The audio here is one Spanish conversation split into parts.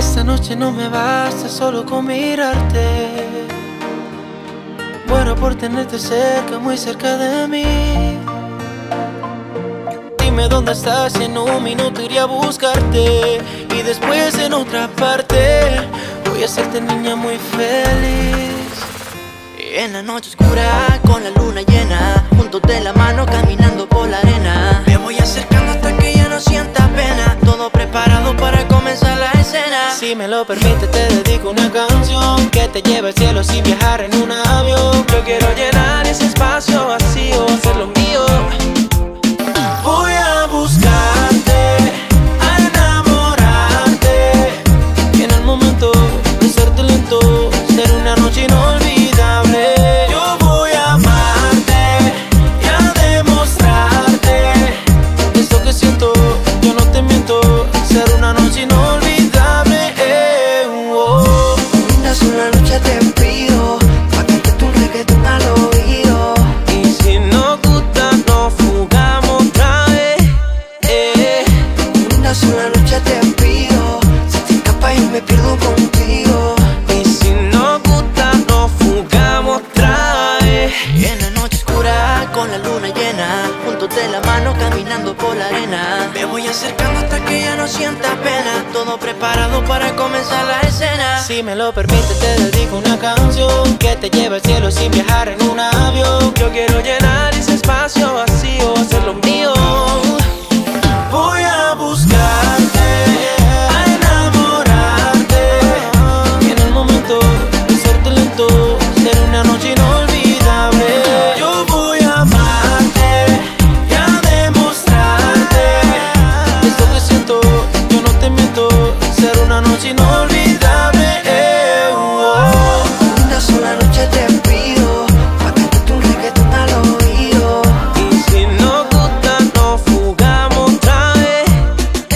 Esta noche no me basta solo con mirarte. Muero por tenerte cerca, muy cerca de mí. Dime dónde estás y en un minuto iría a buscarte. Y después en otra parte voy a hacerte niña muy feliz. En la noche oscura, con la luna llena, juntos de la mano caminando por la arena. Si me lo permite, te dedico una canción que te lleve al cielo sin viajar en un avión. Yo quiero llenar En la noche oscura, con la luna llena, juntos de la mano caminando por la arena. Me voy acercando hasta que ya no sienta pena. Todo preparado para comenzar la escena. Si me lo permite, te dedico una canción que te lleve al cielo sin viajar en un avión. Yo quiero llenar ser una noche inolvidable. eh, oh. Una sola noche te pido, pa' que tu reggaetón al oído. Y si no gusta, nos fugamos otra vez.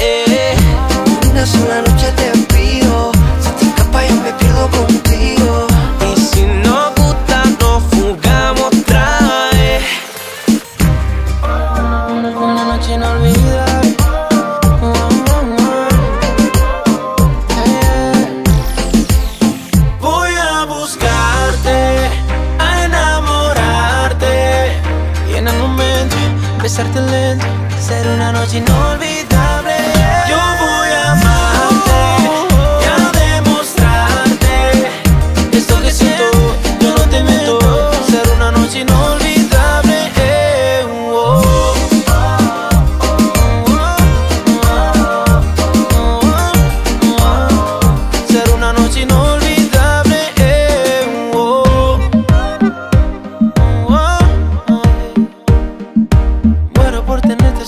eh. Una sola noche te pido, si te escapas yo me pierdo contigo. Y si no gusta, nos fugamos otra vez. Una, una noche inolvidable. Buscarte, a enamorarte. Y en el momento, besarte lento, ser una noche inolvidable.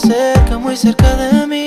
Cerca, muy cerca de mí.